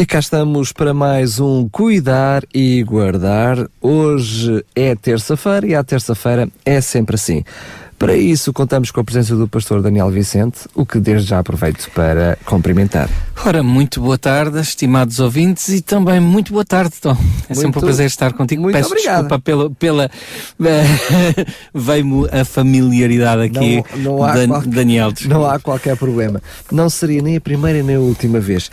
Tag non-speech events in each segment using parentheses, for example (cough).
E cá estamos para mais um Cuidar e Guardar. Hoje é terça-feira e à terça-feira é sempre assim. Para isso, contamos com a presença do pastor Daniel Vicente, o que desde já aproveito para cumprimentar. Ora, muito boa tarde, estimados ouvintes, e também muito boa tarde, Tom. É muito, sempre um prazer estar contigo. Muito Peço obrigado. desculpa pela. pela (laughs) Veio-me a familiaridade aqui, Não- não há Dan- qualquer- Daniel. desculpa. Não há qualquer problema. Não seria nem a primeira nem a última vez.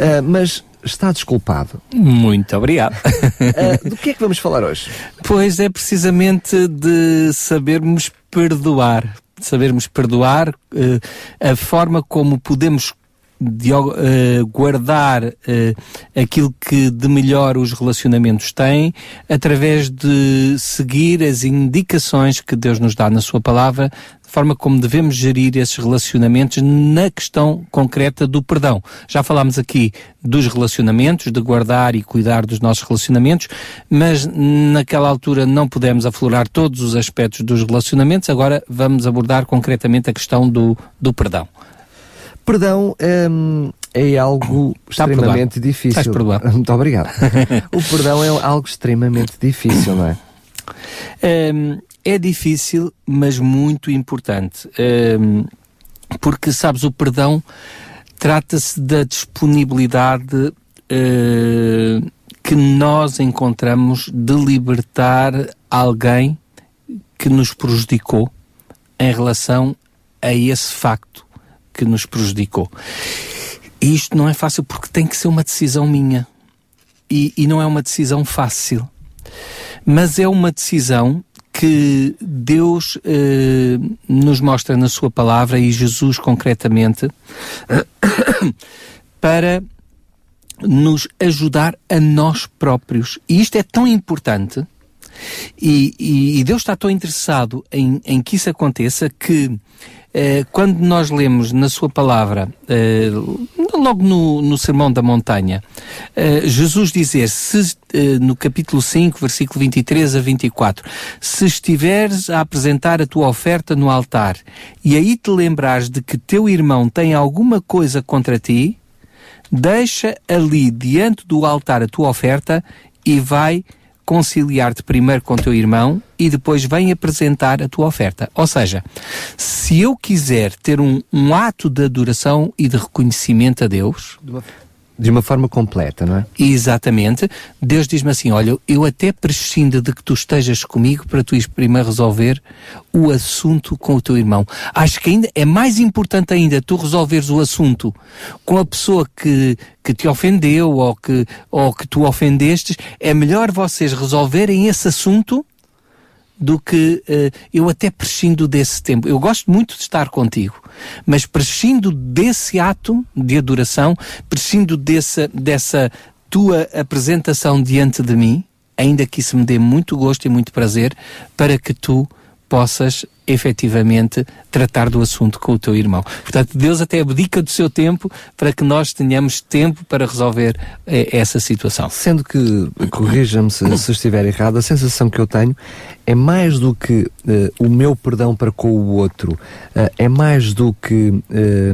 Ah, mas está desculpado. Muito obrigado. (laughs) Ah, do que é que vamos falar hoje? Pois é precisamente de sabermos perdoar. Sabermos perdoar eh, a forma como podemos de- eh, guardar eh, aquilo que de melhor os relacionamentos têm através de seguir as indicações que Deus nos dá na Sua palavra, de forma como devemos gerir esses relacionamentos na questão concreta do perdão. Já falámos aqui dos relacionamentos, de guardar e cuidar dos nossos relacionamentos, mas naquela altura não pudemos aflorar todos os aspectos dos relacionamentos, agora vamos abordar concretamente a questão do, do perdão. Perdão hum, é algo Está extremamente difícil. Estás (laughs) perdoado. Muito obrigado. (laughs) o perdão é algo extremamente difícil, não é? Hum, é difícil, mas muito importante. Hum, porque, sabes, o perdão trata-se da disponibilidade eh, que nós encontramos de libertar alguém que nos prejudicou em relação a esse facto que nos prejudicou. E isto não é fácil porque tem que ser uma decisão minha. E, e não é uma decisão fácil mas é uma decisão que Deus eh, nos mostra na Sua palavra e Jesus concretamente (coughs) para nos ajudar a nós próprios. E isto é tão importante e, e- e Deus está tão interessado em, em que isso aconteça que eh, quando nós lemos na sua palavra, eh, logo no, no Sermão da Montanha, eh, Jesus dizer, se, eh, no capítulo 5, versículo 23 a 24, se estiveres a apresentar a tua oferta no altar e aí te lembrares de que teu irmão tem alguma coisa contra ti, deixa ali diante do altar a tua oferta e vai conciliar-te primeiro com teu irmão e depois vem apresentar a tua oferta. Ou seja, se eu quiser ter um, um ato de adoração e de reconhecimento a Deus, De uma forma completa, não é? Exatamente. Deus diz-me assim: Olha, eu até prescindo de que tu estejas comigo para tu ires primeiro resolver o assunto com o teu irmão. Acho que ainda é mais importante ainda tu resolveres o assunto com a pessoa que, que te ofendeu ou que, ou que tu ofendestes. É melhor vocês resolverem esse assunto do que eh, eu até prescindo desse tempo. Eu gosto muito de estar contigo, mas prescindo desse ato de adoração, prescindo dessa, dessa tua apresentação diante de mim, ainda que isso me dê muito gosto e muito prazer, para que tu possas efetivamente tratar do assunto com o teu irmão. Portanto, Deus até abdica do seu tempo para que nós tenhamos tempo para resolver eh, essa situação. Sendo que, corrija-me se, se estiver errado, a sensação que eu tenho é mais do que eh, o meu perdão para com o outro, eh, é mais do que eh,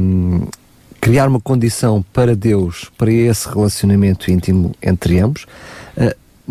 criar uma condição para Deus, para esse relacionamento íntimo entre ambos,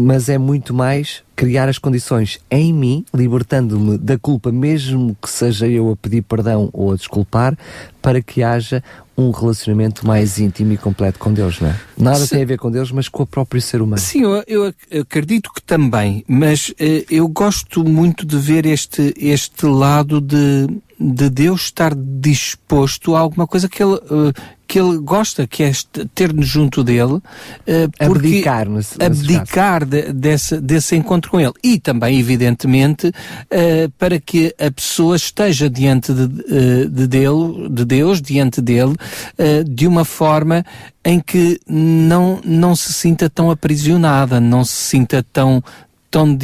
mas é muito mais criar as condições em mim, libertando-me da culpa, mesmo que seja eu a pedir perdão ou a desculpar, para que haja um relacionamento mais íntimo e completo com Deus, não é? Nada tem a ver com Deus, mas com o próprio ser humano. Sim, eu, eu ac- acredito que também, mas eh, eu gosto muito de ver este, este lado de, de Deus estar disposto a alguma coisa que ele, eh, que ele gosta, que é ter-nos junto dele, eh, porque Abdicar, nesse- nesse abdicar de- desse, desse encontro com ele. E também, evidentemente, eh, para que a pessoa esteja diante de, eh, de, dele, de Deus, diante dele, de uma forma em que não, não se sinta tão aprisionada, não se sinta tão tão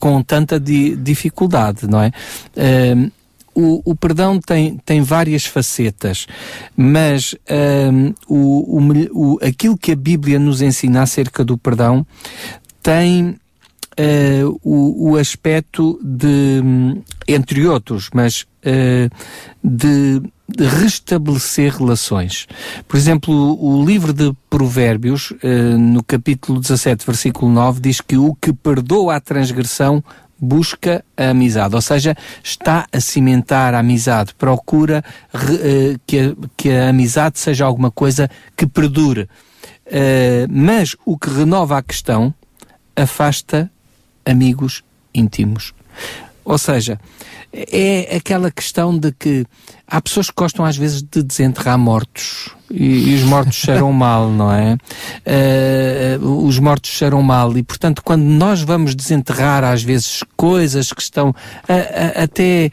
com tanta di dificuldade, não é? Uh, o, o, perdão tem, tem várias facetas, mas o, o, aquilo que a Bíblia nos ensina acerca do perdão tem uh, o, o aspecto de, entre outros, mas uh, de, de, restabelecer relações. Por exemplo, o, o livro de Provérbios, no capítulo 17, versículo 9, diz que o que perdoa a transgressão busca a amizade, ou seja, está a cimentar a amizade, procura uh, que, a, que a amizade seja alguma coisa que perdure. Uh, mas o que renova a questão afasta amigos íntimos. Ou seja, é aquela questão de que há pessoas que gostam às vezes de desenterrar mortos e, e os mortos cheiram (laughs) mal, não é? Uh, os mortos cheiram mal e, portanto, quando nós vamos desenterrar às vezes coisas que estão uh, uh, até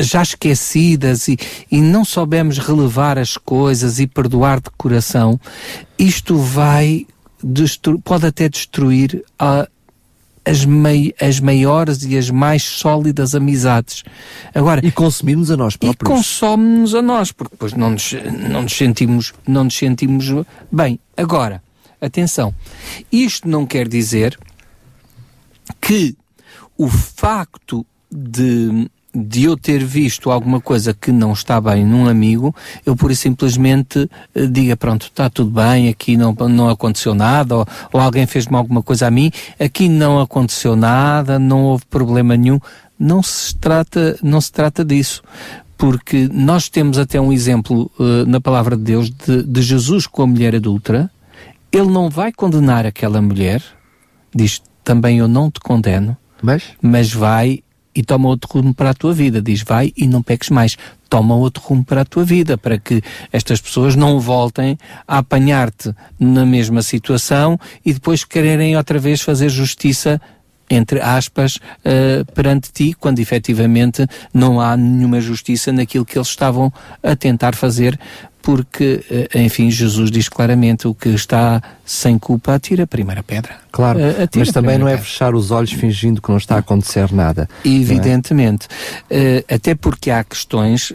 já esquecidas e, e não soubemos relevar as coisas e perdoar de coração, isto vai pode até destruir a, as, mei, as maiores e as mais sólidas amizades. Agora, e consumimos a nos próprios. E consome-nos a nós, porque depois não nos, não, nos sentimos, não nos sentimos bem. Agora, atenção, isto não quer dizer que o facto de de eu ter visto alguma coisa que não está bem num amigo, eu pura e simplesmente uh, diga, pronto, está tudo bem, aqui não, não aconteceu nada, ou, ou alguém fez-me alguma coisa a mim, aqui não aconteceu nada, não houve problema nenhum. Não se trata, não se trata disso. Porque nós temos até um exemplo uh, na palavra de Deus de, de Jesus com a mulher adulta. Ele não vai condenar aquela mulher, diz também eu não te condeno, mas, mas vai e toma outro rumo para a tua vida. Diz, vai e não peques mais. Toma outro rumo para a tua vida, para que estas pessoas não voltem a apanhar-te na mesma situação e depois quererem outra vez fazer justiça entre aspas, uh, perante ti, quando efetivamente não há nenhuma justiça naquilo que eles estavam a tentar fazer porque, eh, enfim, Jesus diz claramente o que está sem culpa atira a primeira pedra. Claro, uh, mas também não é pedra. fechar os olhos fingindo que não está a acontecer nada. É? Evidentemente. É? Até porque há questões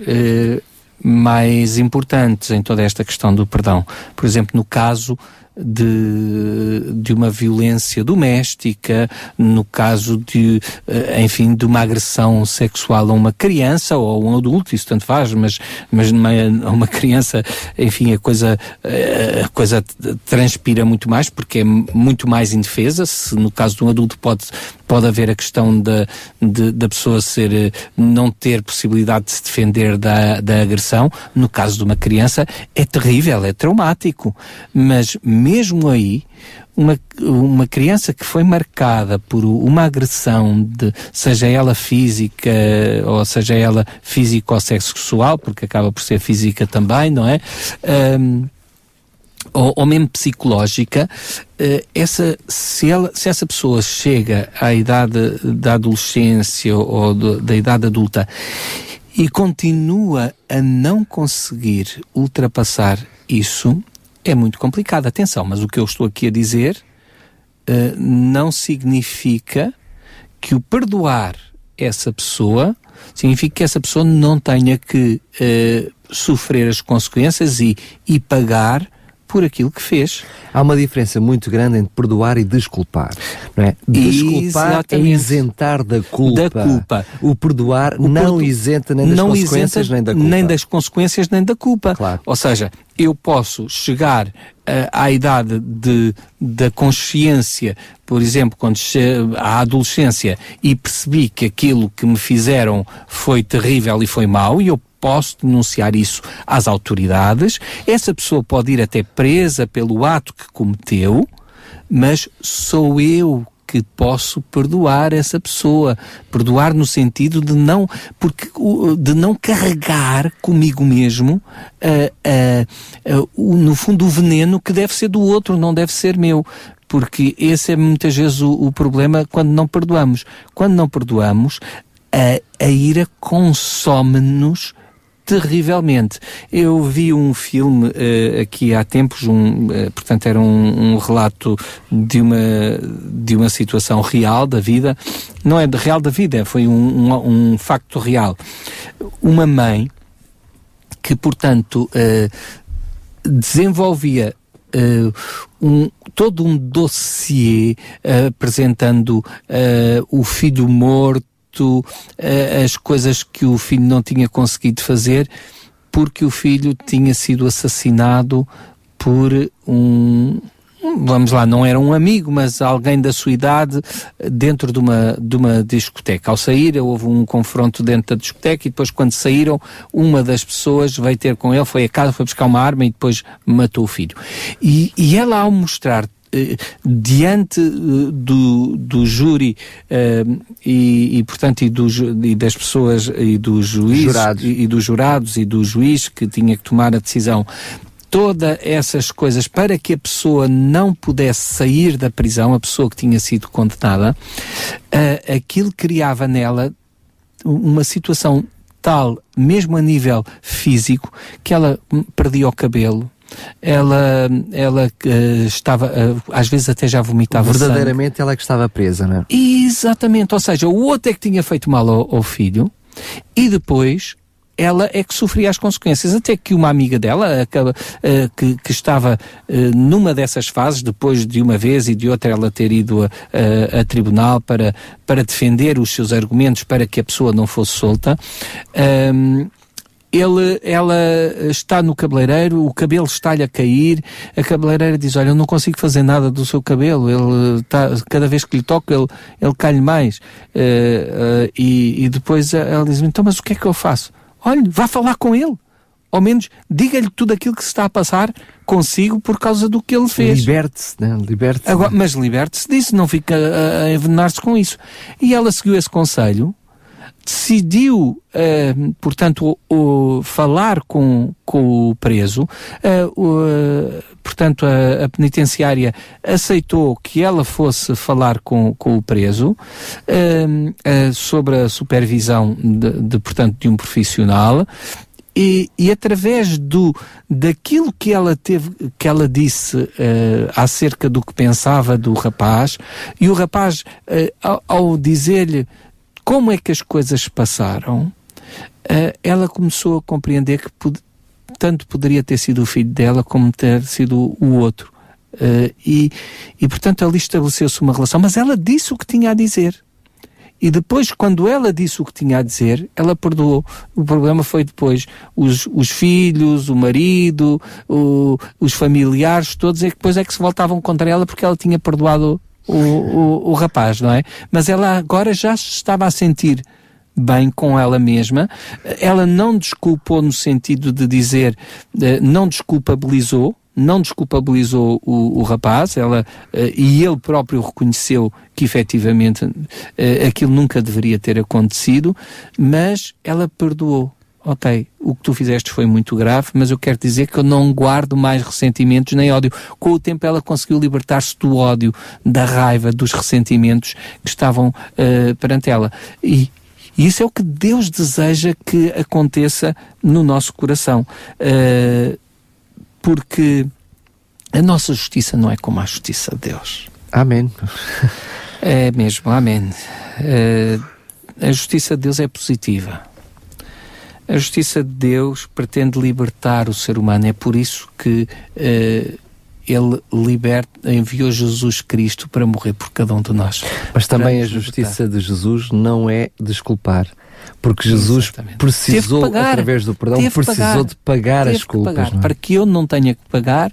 mais importantes em toda esta questão do perdão. Por exemplo, no caso de, de uma violência doméstica, no caso de, eh, enfim, de uma agressão sexual a uma criança ou a um adulto, isso tanto faz, mas, mas a uma criança, enfim, a coisa, eh, a coisa transpira muito mais porque é muito mais indefesa. Se no caso de um adulto pode, pode haver a questão da, da pessoa ser, eh, não ter possibilidade de se defender da, da agressão, no caso de uma criança é terrível, é traumático, mas mesmo aí, uma, uma criança que foi marcada por uma agressão, de, seja ela física ou seja ela física ou sexual, porque acaba por ser física também, não é? Um, ou, ou, mesmo psicológica, uh, essa, se, ela, se essa pessoa chega à idade da adolescência ou do, da idade adulta e continua a não conseguir ultrapassar isso, é muito complicado. Atenção, mas o que eu estou aqui a dizer uh, não significa que o perdoar essa pessoa significa que essa pessoa não tenha que uh, sofrer as consequências e, e pagar por aquilo que fez. Há uma diferença muito grande entre perdoar e desculpar. Não é? Desculpar é Exatamente. é isentar da culpa. Da culpa. O perdoar o não perdo... isenta nem das consequências isenta, nem da culpa. Nem das consequências nem da culpa. Claro. Ou seja, eu posso chegar uh, à idade de, da consciência, por exemplo, quando à adolescência e percebi que aquilo que me fizeram foi terrível e foi mau, e eu posso denunciar isso às autoridades. Essa pessoa pode ir até presa pelo ato que cometeu, mas sou eu que posso perdoar essa pessoa, perdoar no sentido de não, porque de não carregar comigo mesmo, uh, uh, uh, no fundo o veneno que deve ser do outro, não deve ser meu, porque esse é muitas vezes o, o problema quando não perdoamos. Quando não perdoamos, a, a ira consome-nos terrivelmente. Eu vi um filme uh, aqui há tempos, um, uh, portanto era um, um, relato de uma, de uma situação real da vida, não é de real da vida, foi um, um, um facto real. Uma mãe que, portanto, uh, desenvolvia Uh, um, todo um dossiê uh, apresentando uh, o filho morto, uh, as coisas que o filho não tinha conseguido fazer porque o filho tinha sido assassinado por um, vamos lá, não era um amigo, mas alguém da sua idade dentro de uma, de uma discoteca. Ao sair, houve um confronto dentro da discoteca e depois, quando saíram, uma das pessoas veio ter com ele, foi a casa, foi buscar uma arma e depois matou o filho. E, e ela, ao mostrar diante eh, do, do júri uh, e, e, portanto e, do, e, das pessoas e dos juízes e, e, dos jurados e do juiz que tinha que tomar a decisão. Todas essas coisas para que a pessoa não pudesse sair da prisão, a pessoa que tinha sido condenada, uh, aquilo criava nela uma situação tal, mesmo a nível físico, que ela perdia o cabelo, ela, ela uh, estava, uh, às vezes até já vomitava Verdadeiramente sangue. ela é que estava presa, não é? Exatamente, ou seja, o outro é que tinha feito mal ao, ao filho e depois ela é que sofria as consequências. Até que uma amiga dela, aquela, uh, que, que, estava numa dessas fases, depois de uma vez e de outra ela ter ido a, a, a, tribunal para, para defender os seus argumentos para que a pessoa não fosse solta, ehm, ele, ela está no cabeleireiro, o cabelo está-lhe a cair, a cabeleireira diz, olha, eu não consigo fazer nada do seu cabelo, ele está, cada vez que lhe toco, ele, ele cai-lhe mais. Uh, uh, e, e, depois ela diz, então, mas o que é que eu faço? Olha, vá falar com ele. Ao menos diga-lhe tudo aquilo que se está a passar consigo por causa do que ele fez. Liberte-se, né? liberte-se. Mas liberte-se disso, não fica a, a envenenar-se com isso. E ela seguiu esse conselho, decidiu, uh, portanto, o, o, falar com, com o preso, uh, uh, portanto, a, a, penitenciária aceitou que ela fosse falar com, com o preso sobre a supervisão de, de, portanto, de um profissional. E, e, através do daquilo que ela teve que ela disse acerca do que pensava do rapaz e o rapaz ao, ao dizer-lhe como é que as coisas passaram, uh, ela começou a compreender que tanto poderia ter sido o filho dela como ter sido o outro. Uh, e, e, portanto, ali estabeleceu-se uma relação. Mas ela disse o que tinha a dizer. E depois, quando ela disse o que tinha a dizer, ela perdoou. O problema foi depois os, os filhos, o marido, o, os familiares, todos, é que depois é que se voltavam contra ela porque ela tinha perdoado o, o, o rapaz, não é? Mas ela agora já estava a sentir bem com ela mesma. Ela não desculpou no sentido de dizer, eh, não desculpabilizou, não desculpabilizou o, o rapaz, ela, uh, e ele próprio reconheceu que efetivamente uh, aquilo nunca deveria ter acontecido, mas ela perdoou ok, o que tu fizeste foi muito grave, mas eu quero dizer que eu não guardo mais ressentimentos nem ódio. Com o tempo ela conseguiu libertar-se do ódio, da raiva, dos ressentimentos que estavam uh, perante ela. E, e isso é o que Deus deseja que aconteça no nosso coração. Uh, porque a nossa justiça não é como a justiça de Deus. Amém. É mesmo, amém. Uh, a justiça de Deus é positiva. A justiça de Deus pretende libertar o ser humano. É por isso que uh, ele liberta, enviou Jesus Cristo para morrer por cada um de nós. Mas também a justiça libertar. de Jesus não é desculpar. Porque Jesus Exatamente. precisou, pagar, através do perdão, precisou pagar, de pagar as culpas. Pagar. É? Para que eu não tenha que pagar,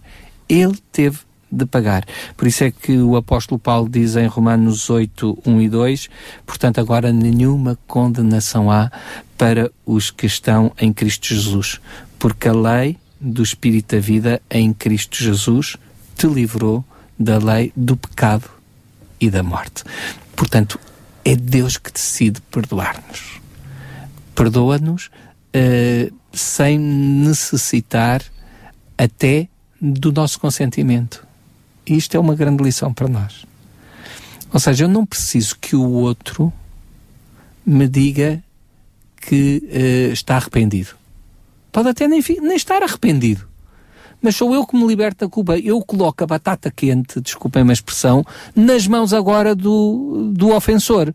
ele teve de pagar. Por isso é que o apóstolo Paulo diz em Romanos 8, 1 e 2, portanto agora nenhuma condenação há para os que estão em Cristo Jesus, porque a lei do Espírito da vida em Cristo Jesus te livrou da lei do pecado e da morte. Portanto, é Deus que decide perdoar-nos. Perdoa-nos uh, sem necessitar até do nosso consentimento. Isto é uma grande lição para nós. Ou seja, eu não preciso que o outro me diga que uh, está arrependido. pode até nem, nem estar arrependido. Mas sou eu que me liberto da culpa. Eu coloco a batata quente, desculpem a expressão, nas mãos agora do, do ofensor.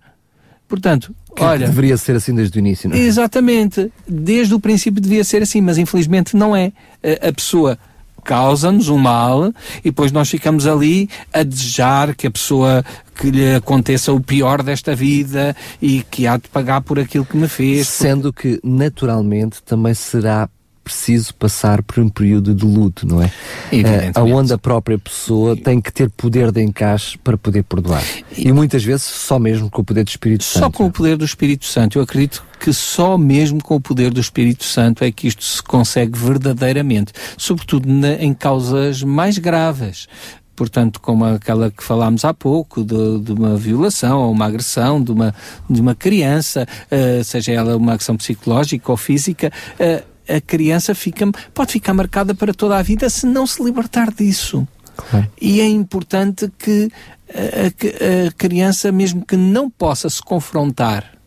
Portanto, que olha. Deveria ser assim desde o início, não é? Exatamente. Desde o princípio devia ser assim, mas infelizmente não é. A, a pessoa causa-nos um mal e depois nós ficamos ali a desejar que a pessoa que lhe aconteça o pior desta vida e que há de pagar por aquilo que me fez. Sendo porque... que naturalmente também será preciso passar por um período de luto, não é? Uh, onde a própria pessoa tem que ter poder de encaixe para poder perdoar. E, e muitas vezes só mesmo com o poder do Espírito só Santo. Só com o poder do Espírito Santo. Eu acredito que só mesmo com o poder do Espírito Santo é que isto se consegue verdadeiramente, sobretudo na, em causas mais graves portanto, como aquela que falámos há pouco, de, de, uma violação ou uma agressão de uma, de uma criança, uh, seja ela uma agressão psicológica ou física, uh, a criança fica, pode ficar marcada para toda a vida se não se libertar disso. Claro. E é importante que a, a, criança, mesmo que não possa se confrontar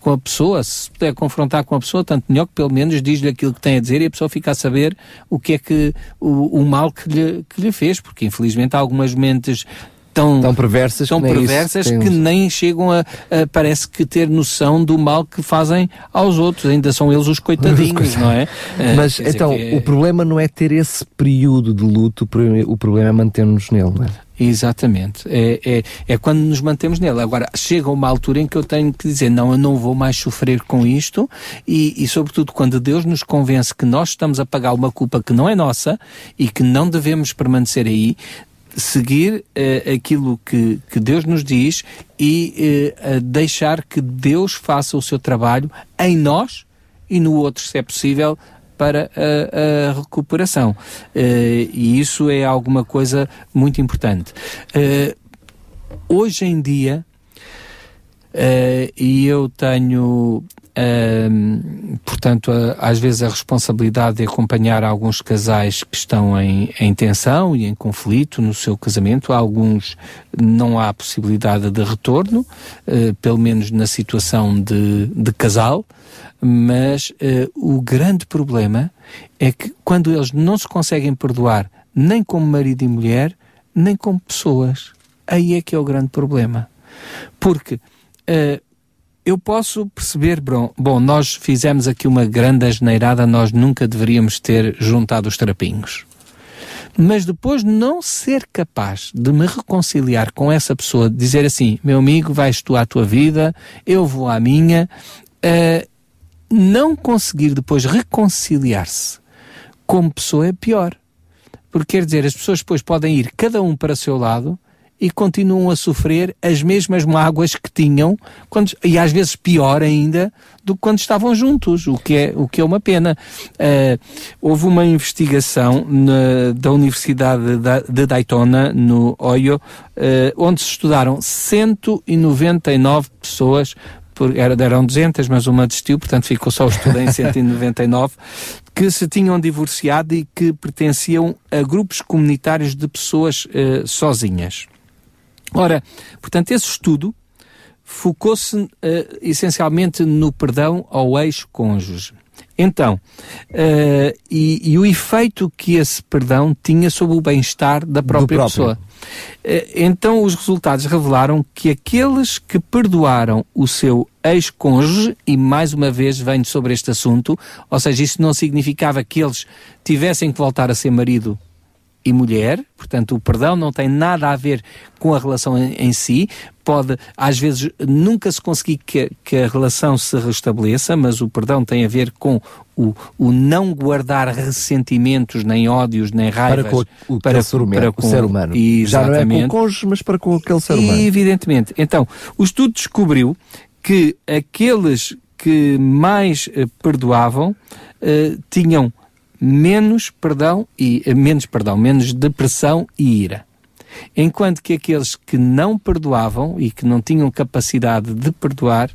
com a pessoa, se puder confrontar com a pessoa, tanto melhor que pelo menos diz-lhe aquilo que tem a dizer e a pessoa fica a saber o que é que o, o mal que lhe, que lhe fez, porque infelizmente há algumas mentes tão, tão perversas, tão que, perversas que nem chegam a, a, parece que ter noção do mal que fazem aos outros, ainda são eles os (laughs) coitadinhos, não é? Mas então, é... o problema não é ter esse período de luto, o problema é manter-nos nele, não é? Exatamente. É, é, é quando nos mantemos nele. Agora, chega uma altura em que eu tenho que dizer, não, eu não vou mais sofrer com isto e, e sobretudo, quando Deus nos convence que nós estamos a pagar uma culpa que não é nossa e que não devemos permanecer aí, seguir uh, aquilo que, que Deus nos diz e uh, deixar que Deus faça o seu trabalho em nós e no outro, se é possível, para a, a recuperação. Uh, e isso é alguma coisa muito importante. hoje em dia, e eu tenho portanto, às vezes a responsabilidade de acompanhar alguns casais que estão em, em tensão e em conflito no seu casamento. Alguns não há possibilidade de retorno, uh, pelo menos na situação de, de casal, mas uh, o grande problema é que quando eles não se conseguem perdoar nem como marido e mulher, nem como pessoas, aí é que é o grande problema. Porque uh, eu posso perceber, bom, bom, nós fizemos aqui uma grande asneirada, nós nunca deveríamos ter juntado os trapinhos. Mas depois não ser capaz de me reconciliar com essa pessoa, dizer assim, meu amigo, vais tu à tua vida, eu vou à minha, uh, não conseguir depois reconciliar-se como pessoa é pior. Porque quer dizer, as pessoas depois podem ir cada um para o seu lado, e continuam a sofrer as mesmas mágoas que tinham, quando, e às vezes pior ainda, do que quando estavam juntos, o que é, o que é uma pena. Uh, houve uma investigação na, da Universidade de Daytona, no Ohio, uh, onde se estudaram 199 pessoas eram 200, mas uma desistiu, portanto ficou só o estudo em 199, (laughs) que se tinham divorciado e que pertenciam a grupos comunitários de pessoas uh, sozinhas. Ora, portanto, esse estudo focou-se uh, essencialmente no perdão ao ex-cônjuge. Então, uh, e, e, o efeito que esse perdão tinha sobre o bem-estar da própria pessoa. Uh, então, os resultados revelaram que aqueles que perdoaram o seu ex-cônjuge, e mais uma vez venho sobre este assunto, ou seja, isso não significava que eles tivessem que voltar a ser marido e mulher, portanto, o perdão não tem nada a ver com a relação em, em si. Pode, às vezes, nunca se conseguir que, que, a relação se restabeleça, mas o perdão tem a ver com o, o não guardar ressentimentos, nem ódios, nem raivas. Para com o, para, ser, humano, para com, o ser humano. Já não é com o cônjuge, mas para com aquele ser humano. Evidentemente. Então, o estudo descobriu que aqueles que mais eh, perdoavam eh, tinham menos perdão e eh, menos perdão, menos depressão e ira. Enquanto que aqueles que não perdoavam e que não tinham capacidade de perdoar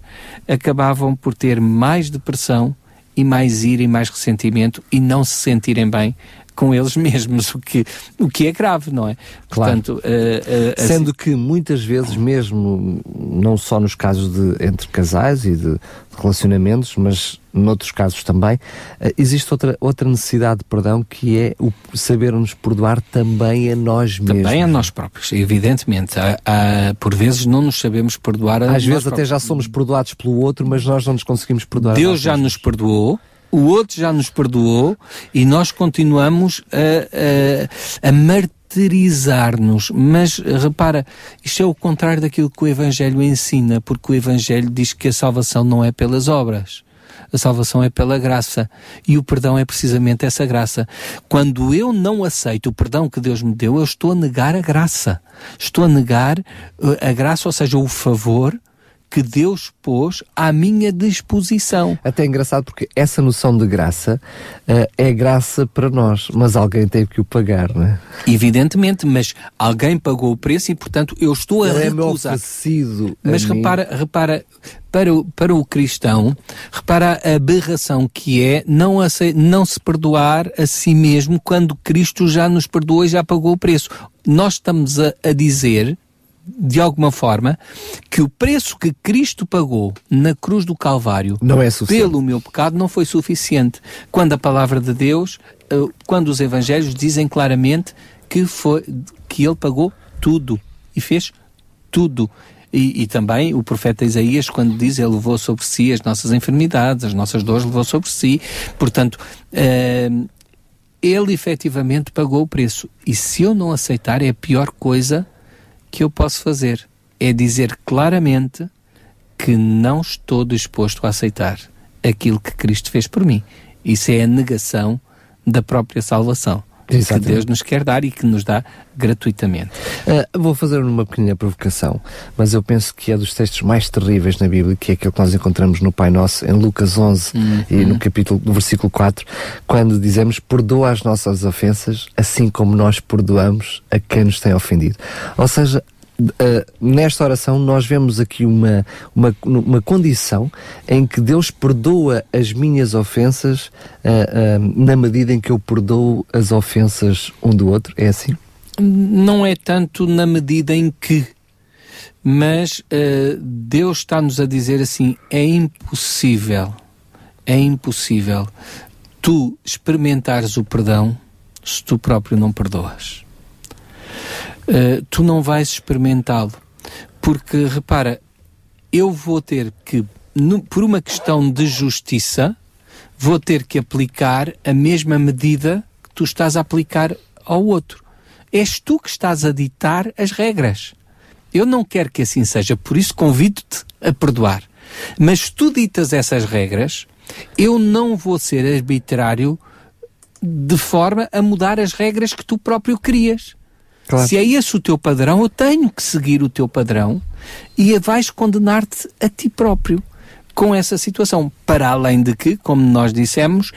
acabavam por ter mais depressão e mais ira e mais ressentimento e não se sentirem bem com eles (laughs) mesmos, o que, o que é grave, não é? Claro. Portanto, uh, uh, Sendo assim... que muitas vezes, mesmo, não só nos casos de entre casais e de relacionamentos, mas noutros casos também, uh, existe outra, outra necessidade de perdão que é o saber-nos perdoar também a nós mesmos. Também a nós próprios, evidentemente. Há, há, por vezes não nos sabemos perdoar a Às vezes até já somos perdoados pelo outro, mas nós não nos conseguimos perdoar. Deus já mesmos. nos perdoou, o outro já nos perdoou e nós continuamos a, a, a martirizar-nos. Mas repara, isto é o contrário daquilo que o Evangelho ensina, porque o Evangelho diz que a salvação não é pelas obras. A salvação é pela graça. E o perdão é precisamente essa graça. Quando eu não aceito o perdão que Deus me deu, eu estou a negar a graça. Estou a negar eh, a graça, ou seja, o favor que Deus pôs à minha disposição. Até é engraçado porque essa noção de graça uh, é graça para nós, mas alguém teve que o pagar, não é? Evidentemente, mas alguém pagou o preço e, portanto, eu estou Ele a recusar. É mas repara, mim. repara, para o, para o cristão, repara a aberração que é não, não se perdoar a si mesmo quando Cristo já nos perdoou e já pagou o preço. Nós estamos a, a dizer de alguma forma, que o preço que Cristo pagou na cruz do Calvário não é pelo meu pecado não foi suficiente. Quando a palavra de Deus, eh, quando os evangelhos dizem claramente que, foi, que ele pagou tudo e fez tudo. E, e, também o profeta Isaías, quando diz, ele levou sobre si as nossas enfermidades, as nossas dores, levou sobre si. Portanto, uh, ele efetivamente pagou o preço. E se eu não aceitar, é a pior coisa que eu posso fazer é dizer claramente que não estou disposto a aceitar aquilo que Cristo fez por mim. Isso é a negação da própria salvação. Exatamente. que Deus nos quer dar e que nos dá gratuitamente. Uh, vou fazer uma pequena provocação, mas eu penso que é dos textos mais terríveis na Bíblia, que é aquele que nós encontramos no Pai Nosso, em Lucas 11 uhum. e no capítulo, no versículo 4, quando dizemos, perdoa as nossas ofensas, assim como nós perdoamos a quem nos tem ofendido. Ou seja, Uh, nesta oração nós vemos aqui uma, uma, uma condição em que Deus perdoa as minhas ofensas uh, uh, na medida em que eu perdoo as ofensas um do outro. É assim? Não é tanto na medida em que, mas Deus está-nos a dizer assim: é impossível, é impossível tu experimentares o perdão se tu próprio não perdoas. Uh, tu não vais experimentá-lo. Porque, repara, eu vou ter que, no, por uma questão de justiça, vou ter que aplicar a mesma medida que tu estás a aplicar ao outro. És tu que estás a ditar as regras. Eu não quero que assim seja, por isso convido-te a perdoar. Mas tu ditas essas regras, eu não vou ser arbitrário de forma a mudar as regras que tu próprio crias. Claro. Se é esse o teu padrão, eu tenho que seguir o teu padrão e vais condenar-te a ti próprio com essa situação. Para além de que, como nós dissemos,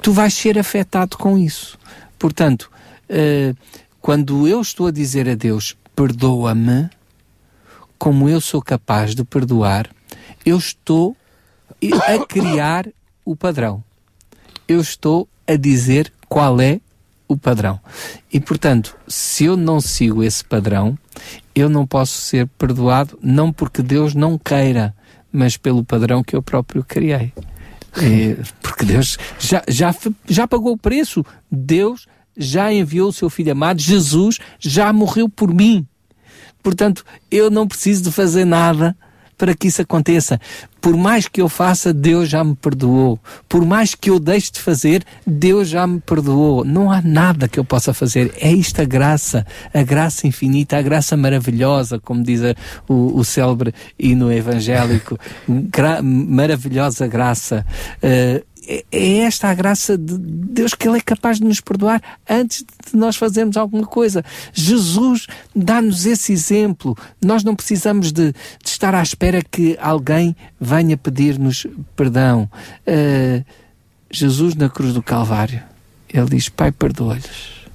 tu vais ser afetado com isso. Portanto, uh, quando eu estou a dizer a Deus, perdoa-me, como eu sou capaz de perdoar, eu estou a criar o padrão. Eu estou a dizer qual é o padrão. E, portanto, se eu não sigo esse padrão, eu não posso ser perdoado, não porque Deus não queira, mas pelo padrão que eu próprio criei. É, porque Deus já, já, já pagou o preço. Deus já enviou o seu Filho amado, Jesus já morreu por mim. Portanto, eu não preciso de fazer nada para que isso aconteça. Por mais que eu faça, Deus já me perdoou. Por mais que eu deixe de fazer, Deus já me perdoou. Não há nada que eu possa fazer. É isto a graça, a graça infinita, a graça maravilhosa, como diz o, o célebre hino evangélico. Gra maravilhosa graça. Uh, é, é esta a graça de Deus que Ele é capaz de nos perdoar antes de nós fazermos alguma coisa. Jesus dá-nos esse exemplo. Nós não precisamos de, de, estar à espera que alguém venha pedir-nos perdão. Uh, Jesus na cruz do Calvário, Ele diz: Pai, perdoa-lhes,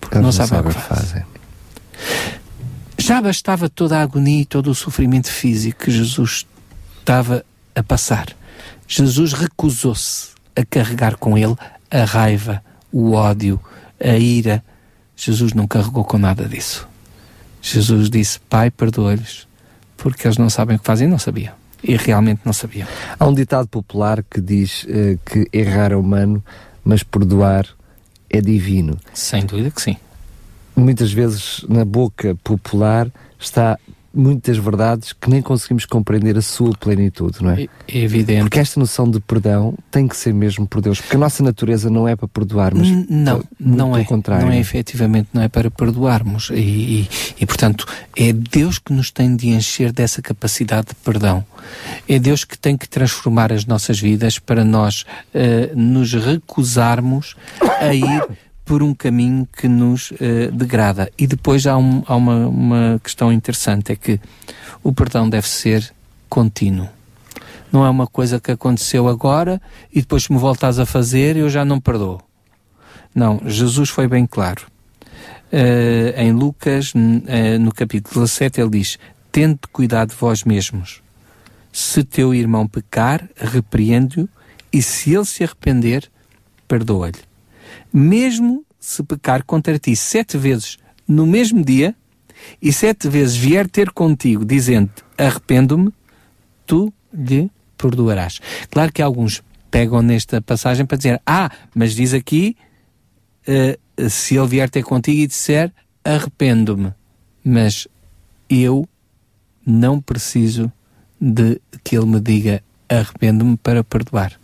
porque não, não sabem o que fazem. Já bastava toda a agonia e todo o sofrimento físico que Jesus estava a passar Jesus recusou-se a carregar com ele a raiva, o ódio, a ira. Jesus não carregou com nada disso. Jesus disse: Pai, perdoa-lhes, porque eles não sabem o que fazem. Não sabiam. E realmente não sabiam. Há um ditado popular que diz uh, que errar é humano, mas perdoar é divino. Sem dúvida que sim. Muitas vezes na boca popular está muitas verdades que nem conseguimos compreender a sua plenitude, não é? É evidente. Porque esta noção de perdão tem que ser mesmo por Deus, porque a nossa natureza não é para perdoar, mas não, não é, contrário. Não é efetivamente, não é para perdoarmos e, e, e, portanto é Deus que nos tem de encher dessa capacidade de perdão. É Deus que tem que transformar as nossas vidas para nós uh, nos recusarmos a ir por um caminho que nos uh, degrada. E depois há, um, há uma, uma questão interessante, é que o perdão deve ser contínuo. Não é uma coisa que aconteceu agora e depois me voltas a fazer eu já não perdoo. Não, Jesus foi bem claro. Uh, em Lucas, uh, no capítulo 17, ele diz: Tende cuidado de vós mesmos. Se teu irmão pecar, repreende-o, e se ele se arrepender, perdoa-lhe mesmo se pecar contra ti sete vezes no mesmo dia, e sete vezes vier ter contigo, dizendo arrependo-me, tu lhe perdoarás. Claro que alguns pegam nesta passagem para dizer, ah, mas diz aqui, uh, se ele vier ter contigo e disser arrependo-me, mas eu não preciso de que ele me diga arrependo-me para perdoar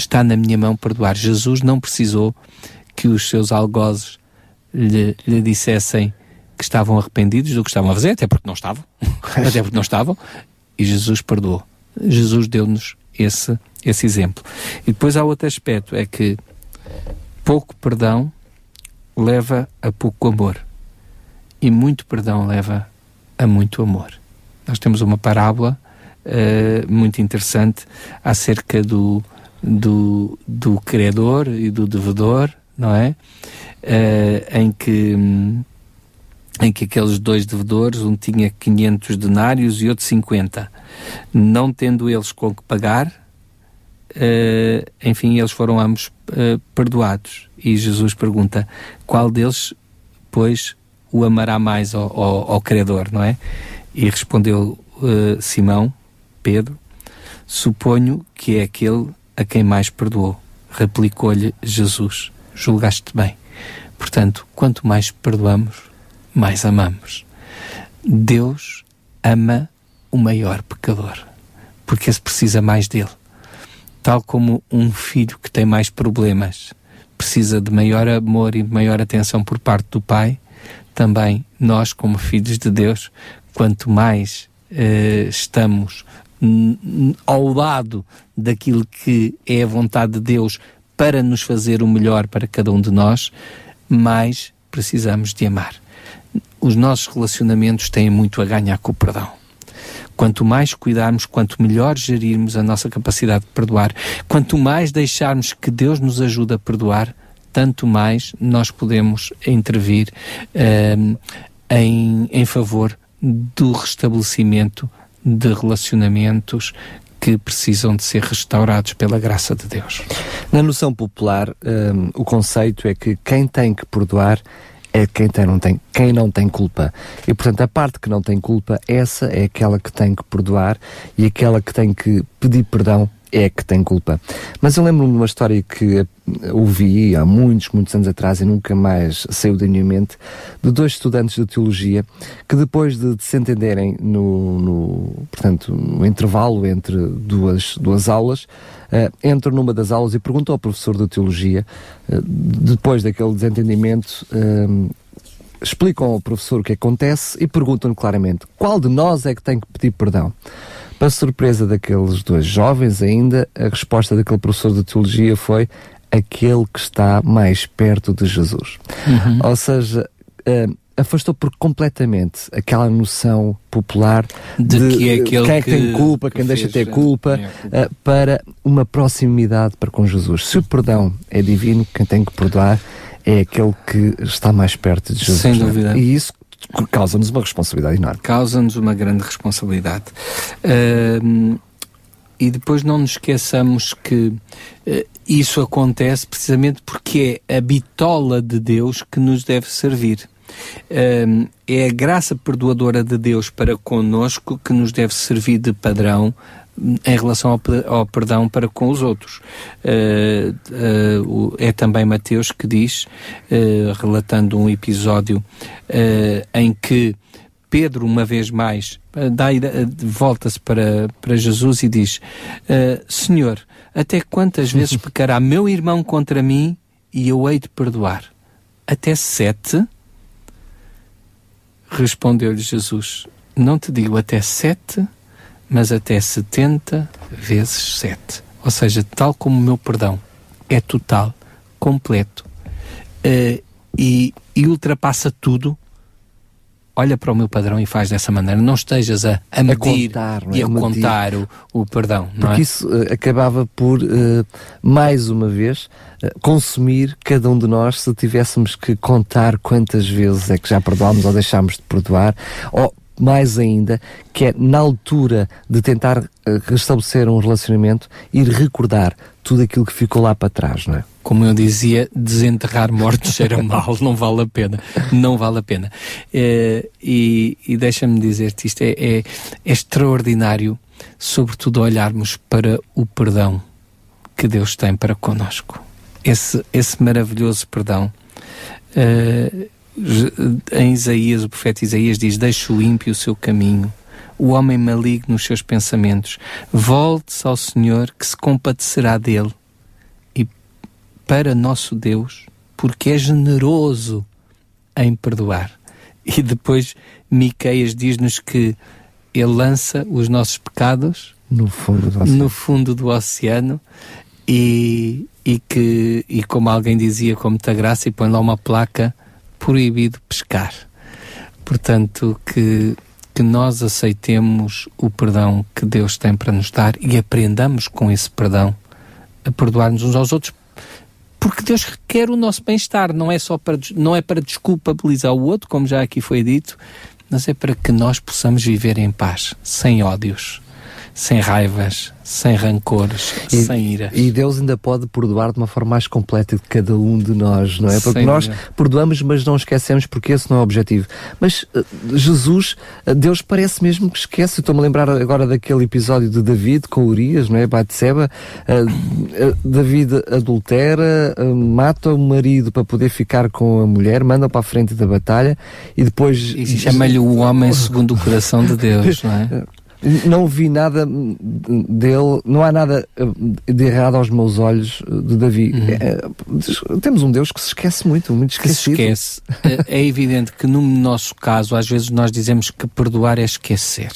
está na minha mão perdoar. Jesus não precisou que os seus algozes lhe, lhe dissessem que estavam arrependidos do que estavam a fazer, até porque não estavam, (laughs) até porque não estavam, e Jesus perdoou. Jesus deu-nos esse, esse exemplo. E depois há outro aspecto, é que pouco perdão leva a pouco amor, e muito perdão leva a muito amor. Nós temos uma parábola uh, muito interessante acerca do, do, do credor e do devedor, não é? Uh, em que em que aqueles dois devedores, um tinha 500 denários e outro 50. Não tendo eles com que pagar, uh, enfim, eles foram ambos uh, perdoados. E Jesus pergunta, qual deles, pois, o amará mais ao, ao, ao credor, não é? E respondeu Simão, Pedro, suponho que é aquele a quem mais perdoou. Replicou-lhe Jesus: Julgaste bem. Portanto, quanto mais perdoamos, mais amamos. Deus ama o maior pecador, porque se precisa mais dele. Tal como um filho que tem mais problemas precisa de maior amor e maior atenção por parte do pai, também nós, como filhos de Deus, quanto mais eh, estamos ao lado daquilo que é a vontade de Deus para nos fazer o melhor para cada um de nós, mais precisamos de amar. Os nossos relacionamentos têm muito a ganhar com o perdão. Quanto mais cuidarmos, quanto melhor gerirmos a nossa capacidade de perdoar, quanto mais deixarmos que Deus nos ajude a perdoar, tanto mais nós podemos intervir uh, em, em favor do restabelecimento de relacionamentos que precisam de ser restaurados pela graça de Deus. Na noção popular, um, o conceito é que quem tem que perdoar é quem, tem, não tem, quem não tem culpa. E, portanto, a parte que não tem culpa, essa é aquela que tem que perdoar e aquela que tem que pedir perdão é que tem culpa. Mas eu lembro-me de uma história que ouvi há muitos, muitos anos atrás e nunca mais saiu da minha mente, de dois estudantes de teologia que depois de, de se entenderem no, no, portanto, no intervalo entre duas, duas aulas, uh, entram numa das aulas e perguntam ao professor de teologia, uh, depois daquele desentendimento, uh, explicam ao professor o que acontece e perguntam-lhe claramente qual de nós é que tem que pedir perdão. Para surpresa daqueles dois jovens ainda, a resposta daquele professor de teologia foi aquele que está mais perto de Jesus. Uhum. Ou seja, uh, afastou por completamente aquela noção popular de, de que é quem é que, tem culpa, que quem deixa ter culpa, uh, para uma proximidade para com Jesus. Se o perdão é divino, quem tem que perdoar é aquele que está mais perto de Jesus. Sem é? dúvida. E isso causa-nos uma responsabilidade enorme. Causa-nos uma grande responsabilidade. Uh, e depois não nos esqueçamos que uh, isso acontece precisamente porque é a bitola de Deus que nos deve servir. Uh, é a graça perdoadora de Deus para conosco que nos deve servir de padrão em relação ao, ao, perdão para com os outros. Uh, uh, é também Mateus que diz, uh, relatando um episódio em que Pedro, uma vez mais, volta-se para, para Jesus e diz: Senhor, até quantas vezes (laughs) pecará meu irmão contra mim e eu hei de perdoar? Até sete? Respondeu-lhe Jesus: Não te digo até sete, mas até 70 vezes 7. Ou seja, tal como o meu perdão é total, completo uh, e, e, ultrapassa tudo, olha para o meu padrão e faz dessa maneira. Não estejas a, a medir a contar, é? e a, contar o, o, perdão. Porque é? isso uh, acabava por, uh, mais uma vez, consumir cada um de nós se tivéssemos que contar quantas vezes é que já perdoámos ou deixámos de perdoar, ou mais ainda, que é na altura de tentar uh, restabelecer um relacionamento, ir recordar tudo aquilo que ficou lá para trás, não é? Como eu dizia, desenterrar mortos cheira (laughs) mal, não vale a pena, não vale a pena. Uh, e, e deixa-me dizer-te isto, é, é, é extraordinário, sobretudo olharmos para o perdão que Deus tem para conosco. Esse, esse maravilhoso perdão. Uh, em Isaías, o profeta Isaías diz: Deixa o ímpio o seu caminho, o homem maligno os seus pensamentos. Volte-se ao Senhor que se compadecerá dele. E para nosso Deus, porque é generoso em perdoar. E depois Miqueias diz-nos que ele lança os nossos pecados no fundo do oceano, no fundo do oceano e, e que, e como alguém dizia com muita graça, e põe lá uma placa proibido pescar. Portanto, que, que nós aceitemos o perdão que Deus tem para nos dar e aprendamos com esse perdão a perdoar-nos uns aos outros, porque Deus requer o nosso bem-estar, não é só para, não é para desculpabilizar o outro, como já aqui foi dito, mas é para que nós possamos viver em paz, sem ódios, sem raivas, sem rancores, e, sem ira. E Deus ainda pode perdoar de uma forma mais completa de cada um de nós, não é? Porque sem nós perdoamos, mas não esquecemos, porque esse não é o objetivo. Mas uh, Jesus, uh, Deus parece mesmo que esquece. Estou-me a lembrar agora daquele episódio de David com Urias, não é? Batseba. Uh, David adultera, mata o marido para poder ficar com a mulher, manda para a frente da batalha e depois. E chama-lhe o homem segundo o coração de Deus, não é? (laughs) não vi nada dele, não há nada eh, de errado aos meus olhos eh, de Davi. Uhum. É, temos um Deus que se esquece muito, muito esquecido. Que se esquece. é evidente que no nosso caso, às vezes nós dizemos que perdoar é esquecer.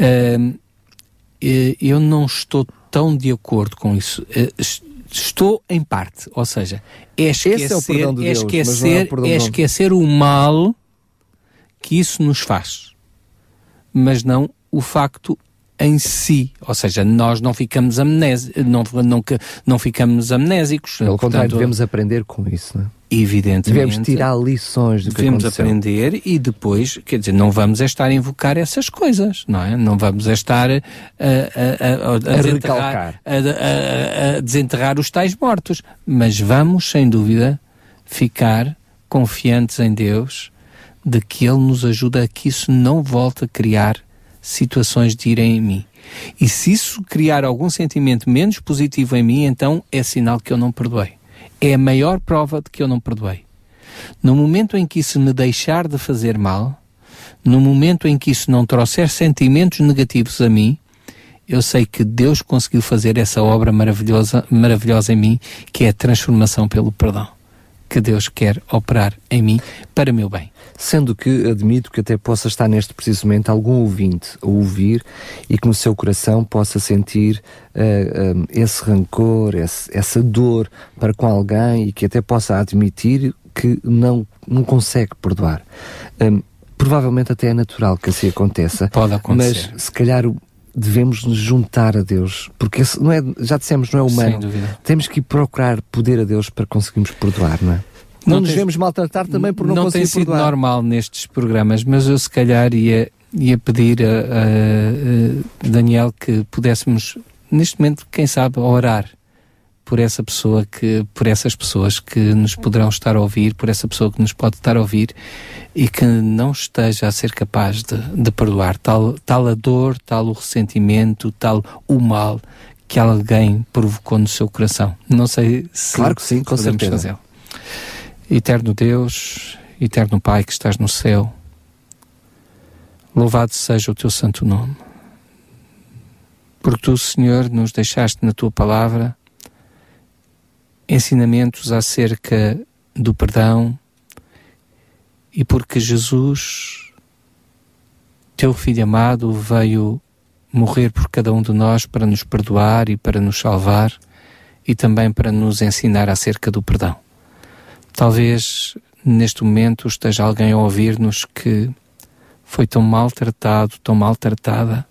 Uh, eu não estou tão de acordo com isso. Uh, estou em parte, ou seja, é esquecer, é, é, Deus, esquecer, é, é esquecer o mal que isso nos faz, mas não o facto em si, ou seja, nós não ficamos amnésicos, não, não, não ficamos amnésicos. Pelo contrário, devemos aprender com isso, não é? Evidentemente. Devemos tirar lições do que Devemos aprender e depois, quer dizer, não vamos é estar a invocar essas coisas, não é? Não vamos é estar a, a, a, a, desenterrar, a, desenterrar os tais mortos. Mas vamos, sem dúvida, ficar confiantes em Deus de que Ele nos ajuda a que isso não volte a criar situações de ira em mim. E se isso criar algum sentimento menos positivo em mim, então é sinal que eu não perdoei. É a maior prova de que eu não perdoei. No momento em que isso me deixar de fazer mal, no momento em que isso não trouxer sentimentos negativos a mim, eu sei que Deus conseguiu fazer essa obra maravilhosa, maravilhosa em mim, que é a transformação pelo perdão que Deus quer operar em mim para meu bem. Sendo que admito que até possa estar neste preciso momento algum ouvinte a ouvir e que no seu coração possa sentir uh, eh, um, eh, esse rancor, esse, essa dor para com alguém e que até possa admitir que não, não consegue perdoar. Um, provavelmente até é natural que assim aconteça. Pode acontecer. Mas se calhar devemos nos juntar a Deus, porque esse não é, já dissemos, não é humano. Temos que procurar poder a Deus para conseguirmos perdoar, não é? Não, não nos devemos maltratar também por não, não conseguir perdoar. Não tem sido normal nestes programas, mas eu se calhar ia, ia pedir a, a, a Daniel que pudéssemos, neste momento, quem sabe, orar por essa pessoa que, por essas pessoas que nos poderão estar a ouvir, por essa pessoa que nos pode estar a ouvir e que não esteja a ser capaz de, de perdoar tal, tal a dor, tal o ressentimento, tal o mal que alguém provocou no seu coração. Não sei se claro que sim, com certeza. fazê-lo. Eterno Deus, eterno Pai que estás no céu, louvado seja o teu santo nome. Porque tu, Senhor, nos deixaste na tua palavra ensinamentos acerca do perdão e porque Jesus, teu Filho amado, veio morrer por cada um de nós para nos perdoar e para nos salvar e também para nos ensinar acerca do perdão. Talvez neste momento esteja alguém a ouvir-nos que foi tão maltratado, tão maltratada,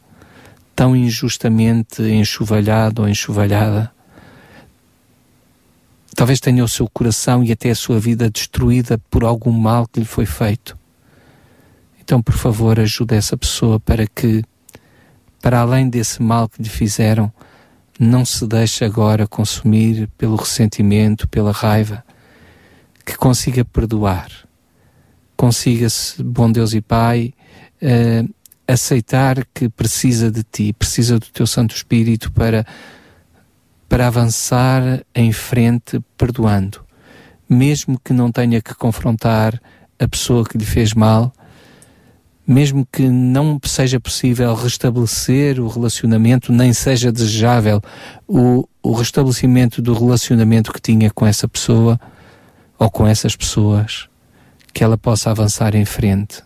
tão injustamente enxovalhado ou enxovalhada, Talvez tenha o seu coração e até a sua vida destruída por algum mal que lhe foi feito. Então, por favor, ajude essa pessoa para que, para além desse mal que lhe fizeram, não se deixe agora consumir pelo ressentimento, pela raiva, que consiga perdoar, consiga-se, bom Deus e Pai, uh, aceitar que precisa de Ti, precisa do Teu Santo Espírito para para avançar em frente perdoando, mesmo que não tenha que confrontar a pessoa que lhe fez mal, mesmo que não seja possível restabelecer o relacionamento, nem seja desejável o, o restabelecimento do relacionamento que tinha com essa pessoa ou com essas pessoas, que ela possa avançar em frente,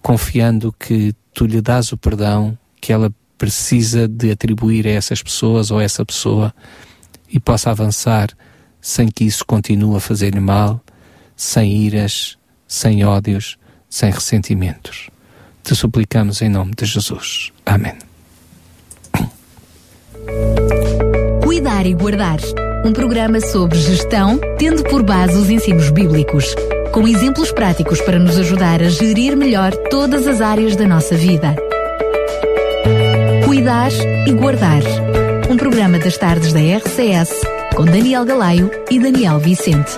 confiando que tu lhe dás o perdão, que ela precisa de atribuir a essas pessoas ou a essa pessoa e possa avançar sem que isso continue a fazer-lhe mal, sem iras, sem ódios, sem ressentimentos. Te suplicamos em nome de Jesus. Amém. Cuidar e Guardar um programa sobre gestão, tendo por base os ensinos bíblicos, com exemplos práticos para nos ajudar a gerir melhor todas as áreas da nossa vida. Cuidar e Guardar. Um programa das tardes da RCS com Daniel Galaio e Daniel Vicente.